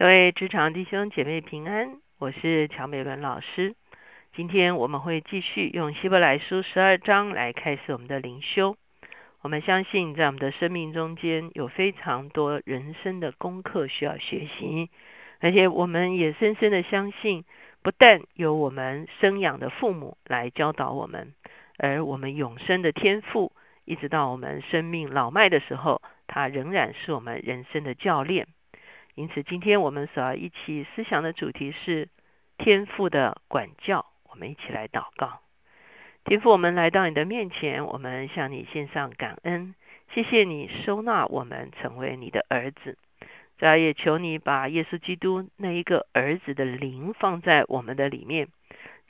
各位职场弟兄姐妹平安，我是乔美伦老师。今天我们会继续用希伯来书十二章来开始我们的灵修。我们相信在我们的生命中间有非常多人生的功课需要学习，而且我们也深深的相信，不但有我们生养的父母来教导我们，而我们永生的天赋，一直到我们生命老迈的时候，他仍然是我们人生的教练。因此，今天我们所要一起思想的主题是天赋的管教。我们一起来祷告，天父，我们来到你的面前，我们向你献上感恩，谢谢你收纳我们成为你的儿子。再也求你把耶稣基督那一个儿子的灵放在我们的里面，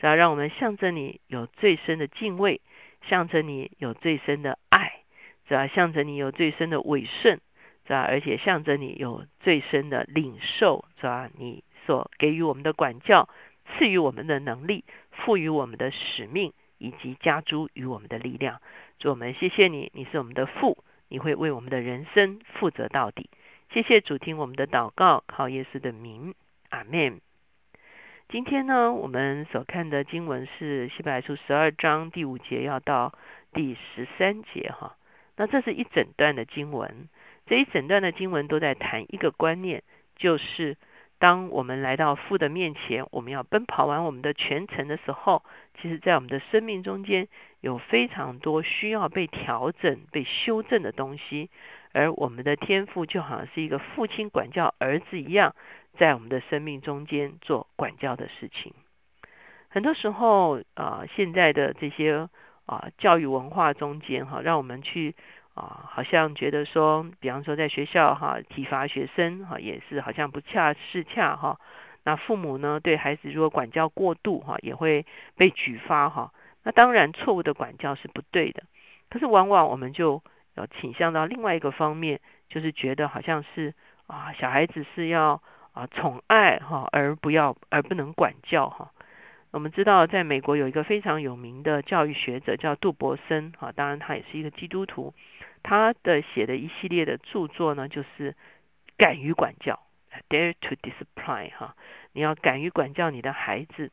再让我们向着你有最深的敬畏，向着你有最深的爱，再向着你有最深的委顺。是吧？而且向着你有最深的领受，是吧？你所给予我们的管教，赐予我们的能力，赋予我们的使命，以及加诸于我们的力量。主，我们谢谢你，你是我们的父，你会为我们的人生负责到底。谢谢主，听我们的祷告，靠耶稣的名，阿门。今天呢，我们所看的经文是希伯来书十二章第五节要到第十三节，哈。那这是一整段的经文。这一整段的经文都在谈一个观念，就是当我们来到父的面前，我们要奔跑完我们的全程的时候，其实，在我们的生命中间有非常多需要被调整、被修正的东西，而我们的天赋就好像是一个父亲管教儿子一样，在我们的生命中间做管教的事情。很多时候啊，现在的这些啊教育文化中间哈，让我们去。啊，好像觉得说，比方说在学校哈，体罚学生哈，也是好像不恰适恰哈。那父母呢，对孩子如果管教过度哈，也会被举发哈。那当然，错误的管教是不对的。可是往往我们就要倾向到另外一个方面，就是觉得好像是啊，小孩子是要啊宠爱哈，而不要而不能管教哈。我们知道，在美国有一个非常有名的教育学者叫杜伯森哈，当然他也是一个基督徒。他的写的一系列的著作呢，就是敢于管教，dare to discipline 哈，你要敢于管教你的孩子。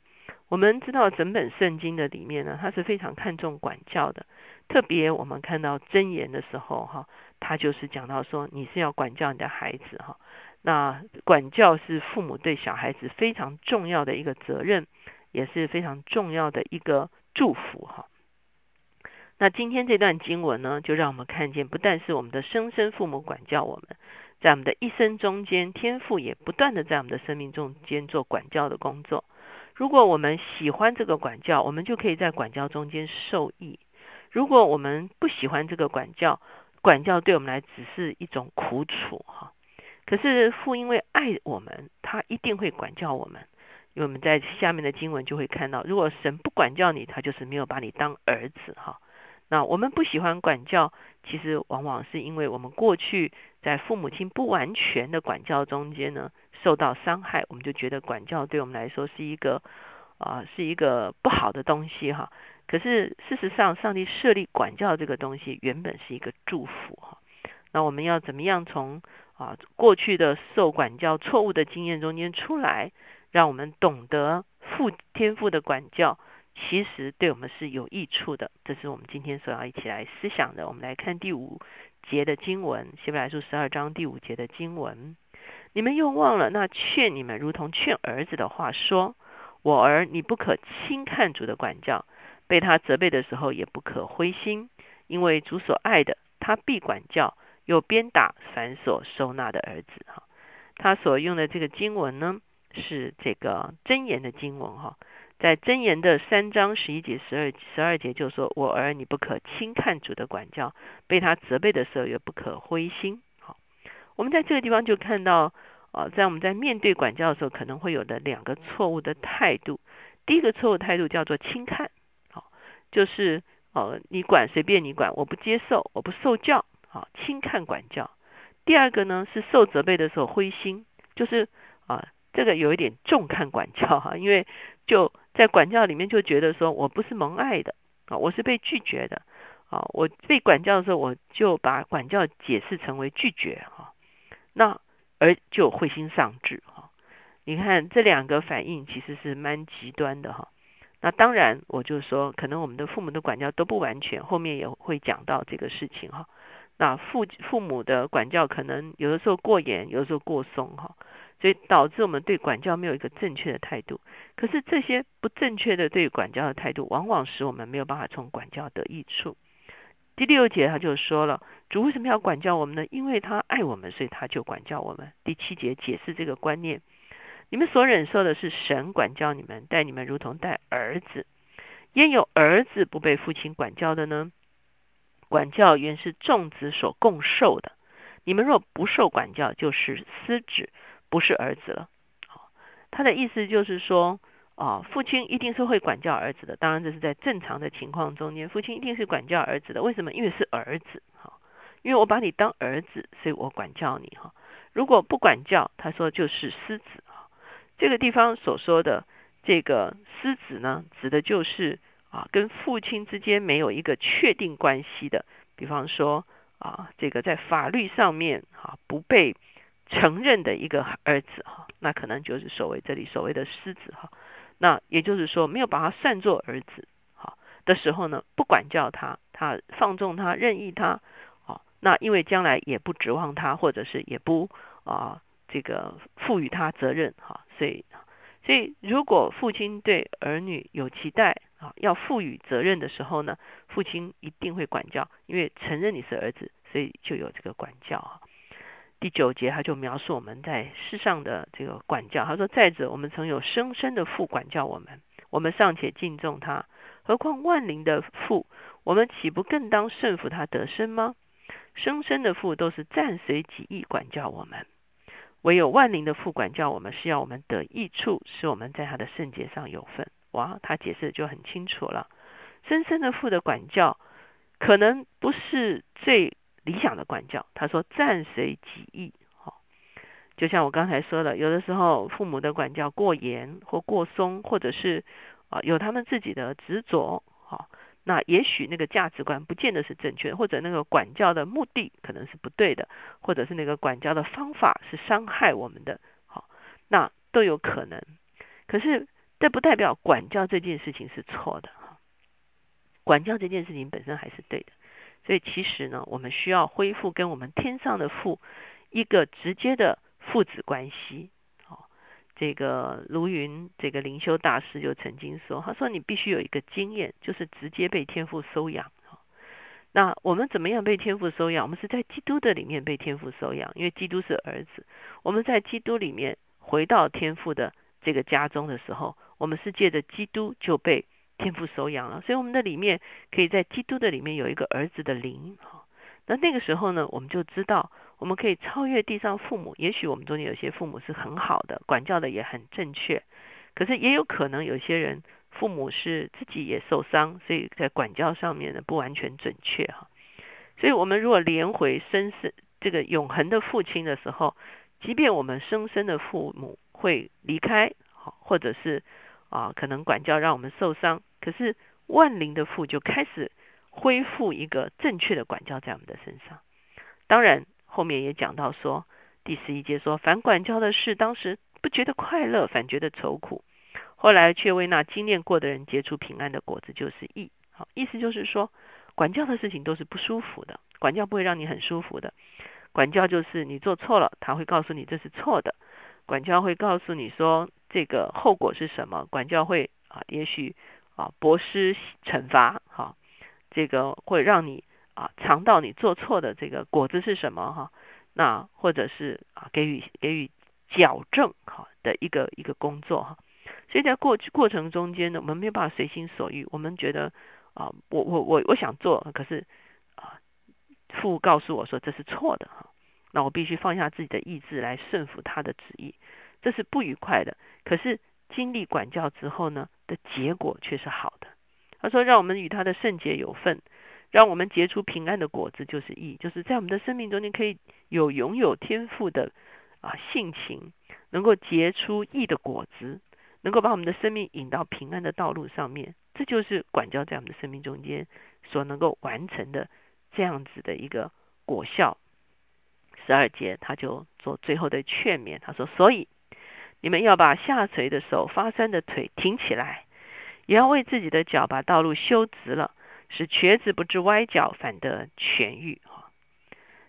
我们知道整本圣经的里面呢，他是非常看重管教的。特别我们看到箴言的时候哈，他就是讲到说，你是要管教你的孩子哈。那管教是父母对小孩子非常重要的一个责任，也是非常重要的一个祝福哈。那今天这段经文呢，就让我们看见，不但是我们的生身父母管教我们，在我们的一生中间，天父也不断的在我们的生命中间做管教的工作。如果我们喜欢这个管教，我们就可以在管教中间受益；如果我们不喜欢这个管教，管教对我们来只是一种苦楚哈。可是父因为爱我们，他一定会管教我们。因为我们在下面的经文就会看到，如果神不管教你，他就是没有把你当儿子哈。那我们不喜欢管教，其实往往是因为我们过去在父母亲不完全的管教中间呢，受到伤害，我们就觉得管教对我们来说是一个啊是一个不好的东西哈。可是事实上，上帝设立管教这个东西原本是一个祝福哈。那我们要怎么样从啊过去的受管教错误的经验中间出来，让我们懂得父天赋的管教？其实对我们是有益处的，这是我们今天所要一起来思想的。我们来看第五节的经文，希伯来书十二章第五节的经文。你们又忘了那劝你们如同劝儿子的话，说：“我儿，你不可轻看主的管教，被他责备的时候也不可灰心，因为主所爱的，他必管教，又鞭打凡所收纳的儿子。”哈，他所用的这个经文呢，是这个箴言的经文哈。在箴言的三章十一节、十二十二节就说：“我儿，你不可轻看主的管教，被他责备的时候也不可灰心。”好，我们在这个地方就看到，啊，在我们在面对管教的时候，可能会有的两个错误的态度。第一个错误态度叫做轻看，好，就是哦，你管随便你管，我不接受，我不受教，好，轻看管教。第二个呢是受责备的时候灰心，就是，这个有一点重看管教哈，因为就。在管教里面就觉得说我不是蒙爱的啊，我是被拒绝的啊。我被管教的时候，我就把管教解释成为拒绝哈，那而就灰心丧志哈。你看这两个反应其实是蛮极端的哈。那当然，我就说，可能我们的父母的管教都不完全，后面也会讲到这个事情哈。那父父母的管教可能有的时候过严，有的时候过松哈，所以导致我们对管教没有一个正确的态度。可是这些不正确的对管教的态度，往往使我们没有办法从管教得益处。第六节他就说了，主为什么要管教我们呢？因为他爱我们，所以他就管教我们。第七节解释这个观念。你们所忍受的是神管教你们，待你们如同待儿子。焉有儿子不被父亲管教的呢？管教原是众子所共受的。你们若不受管教，就是私子，不是儿子了。好，他的意思就是说，啊，父亲一定是会管教儿子的。当然，这是在正常的情况中间，父亲一定是管教儿子的。为什么？因为是儿子。哈，因为我把你当儿子，所以我管教你。哈，如果不管教，他说就是狮子。这个地方所说的这个狮子呢，指的就是啊，跟父亲之间没有一个确定关系的，比方说啊，这个在法律上面啊不被承认的一个儿子哈，那可能就是所谓这里所谓的狮子哈。那也就是说，没有把他算作儿子好的时候呢，不管教他，他放纵他，任意他，好，那因为将来也不指望他，或者是也不啊。这个赋予他责任哈，所以所以如果父亲对儿女有期待啊，要赋予责任的时候呢，父亲一定会管教，因为承认你是儿子，所以就有这个管教哈。第九节他就描述我们在世上的这个管教，他说：“再者，我们曾有生生的父管教我们，我们尚且敬重他，何况万灵的父，我们岂不更当顺服他得生吗？生生的父都是暂随己意管教我们。”唯有万灵的父管教我们，是要我们得益处，使我们在他的圣洁上有份。哇，他解释的就很清楚了。深深的父的管教，可能不是最理想的管教。他说暂随己意，好，就像我刚才说的，有的时候父母的管教过严或过松，或者是啊有他们自己的执着，好。那也许那个价值观不见得是正确的，或者那个管教的目的可能是不对的，或者是那个管教的方法是伤害我们的，好，那都有可能。可是这不代表管教这件事情是错的，哈，管教这件事情本身还是对的。所以其实呢，我们需要恢复跟我们天上的父一个直接的父子关系。哦这个卢云这个灵修大师就曾经说：“他说你必须有一个经验，就是直接被天父收养。那我们怎么样被天父收养？我们是在基督的里面被天父收养，因为基督是儿子。我们在基督里面回到天父的这个家中的时候，我们是借着基督就被天父收养了。所以我们的里面可以在基督的里面有一个儿子的灵哈。那那个时候呢，我们就知道。”我们可以超越地上父母，也许我们中间有些父母是很好的，管教的也很正确，可是也有可能有些人父母是自己也受伤，所以在管教上面呢不完全准确哈。所以我们如果连回生生这个永恒的父亲的时候，即便我们生生的父母会离开，或者是啊可能管教让我们受伤，可是万灵的父就开始恢复一个正确的管教在我们的身上，当然。后面也讲到说，第十一节说，反管教的事，当时不觉得快乐，反觉得愁苦；后来却为那经验过的人结出平安的果子，就是义。好，意思就是说，管教的事情都是不舒服的，管教不会让你很舒服的。管教就是你做错了，他会告诉你这是错的；管教会告诉你说这个后果是什么；管教会啊，也许啊，博施惩罚，哈，这个会让你。啊，尝到你做错的这个果子是什么哈？那或者是啊，给予给予矫正哈的一个一个工作哈。所以在过过程中间呢，我们没有办法随心所欲。我们觉得啊，我我我我想做，可是啊，父告诉我说这是错的哈。那我必须放下自己的意志来顺服他的旨意，这是不愉快的。可是经历管教之后呢，的结果却是好的。他说，让我们与他的圣洁有份。让我们结出平安的果子，就是义，就是在我们的生命中间可以有拥有天赋的啊性情，能够结出义的果子，能够把我们的生命引到平安的道路上面。这就是管教在我们的生命中间所能够完成的这样子的一个果效。十二节他就做最后的劝勉，他说：“所以你们要把下垂的手、发酸的腿挺起来，也要为自己的脚把道路修直了，使瘸子不致歪脚，反得痊愈。哈，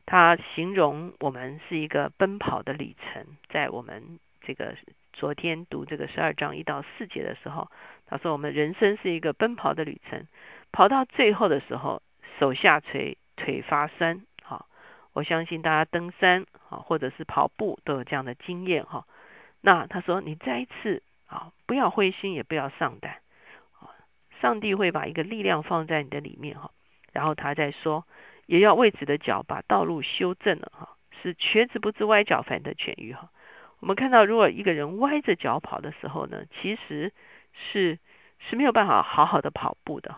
他形容我们是一个奔跑的旅程，在我们这个昨天读这个十二章一到四节的时候，他说我们人生是一个奔跑的旅程，跑到最后的时候，手下垂，腿发酸。我相信大家登山啊，或者是跑步都有这样的经验哈。那他说，你再一次啊，不要灰心，也不要丧胆啊。上帝会把一个力量放在你的里面哈。然后他再说，也要为此的脚把道路修正了哈，使瘸子不知歪脚反的痊愈哈。我们看到，如果一个人歪着脚跑的时候呢，其实是是没有办法好好的跑步的。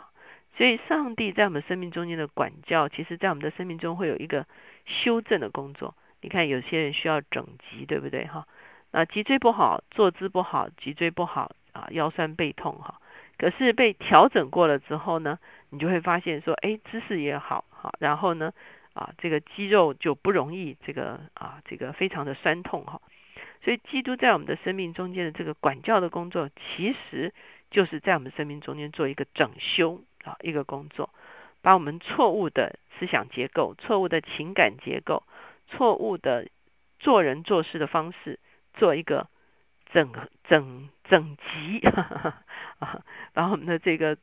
所以，上帝在我们生命中间的管教，其实在我们的生命中会有一个修正的工作。你看，有些人需要整脊，对不对？哈，那脊椎不好，坐姿不好，脊椎不好啊，腰酸背痛哈。可是被调整过了之后呢，你就会发现说，哎，姿势也好，好，然后呢，啊，这个肌肉就不容易这个啊，这个非常的酸痛哈。所以，基督在我们的生命中间的这个管教的工作，其实就是在我们生命中间做一个整修。啊，一个工作，把我们错误的思想结构、错误的情感结构、错误的做人做事的方式，做一个整整整集 啊，把我们的这个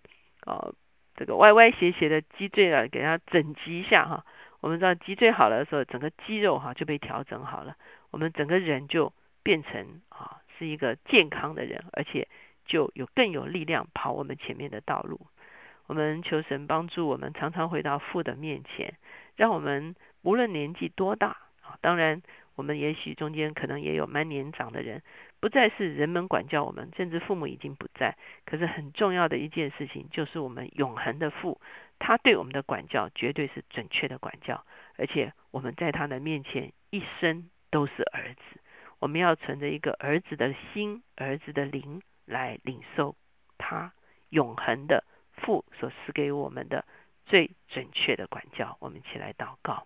呃这个歪歪斜斜的脊椎啊，给它整集一下哈。我们知道脊椎好了的时候，整个肌肉哈就被调整好了，我们整个人就变成啊是一个健康的人，而且就有更有力量跑我们前面的道路。我们求神帮助我们，常常回到父的面前，让我们无论年纪多大啊，当然我们也许中间可能也有蛮年长的人，不再是人们管教我们，甚至父母已经不在。可是很重要的一件事情，就是我们永恒的父，他对我们的管教绝对是准确的管教，而且我们在他的面前一生都是儿子。我们要存着一个儿子的心、儿子的灵来领受他永恒的。父所赐给我们的最准确的管教，我们一起来祷告。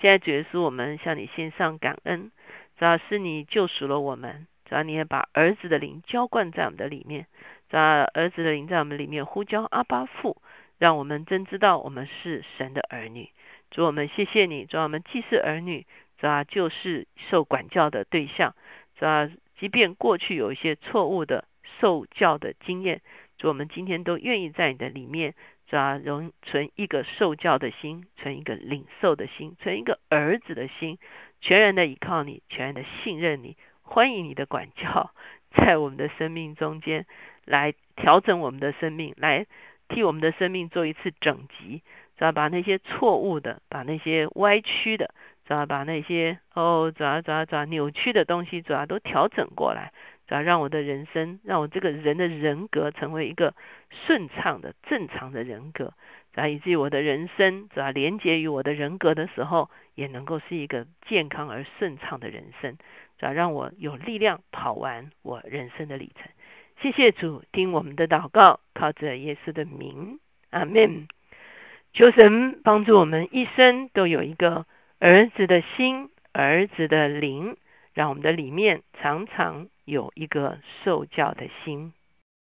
现在主耶稣，我们向你献上感恩，主要是你救赎了我们，主要你也把儿子的灵浇灌在我们的里面，主要儿子的灵在我们里面呼叫阿巴父，让我们真知道我们是神的儿女。主我们谢谢你，主我们既是儿女，主要就是受管教的对象，主要即便过去有一些错误的受教的经验。主，我们今天都愿意在你的里面，主啊，容存一个受教的心，存一个领受的心，存一个儿子的心，全然的依靠你，全然的信任你，欢迎你的管教，在我们的生命中间来调整我们的生命，来替我们的生命做一次整集，主要把那些错误的，把那些歪曲的，主要把那些哦，主要主要主要扭曲的东西，主要都调整过来。主要让我的人生，让我这个人的人格成为一个顺畅的、正常的人格，主要以至于我的人生，主要连接于我的人格的时候，也能够是一个健康而顺畅的人生，主要让我有力量跑完我人生的里程。谢谢主，听我们的祷告，靠着耶稣的名，阿门。求神帮助我们一生都有一个儿子的心、儿子的灵，让我们的里面常常。有一个受教的心。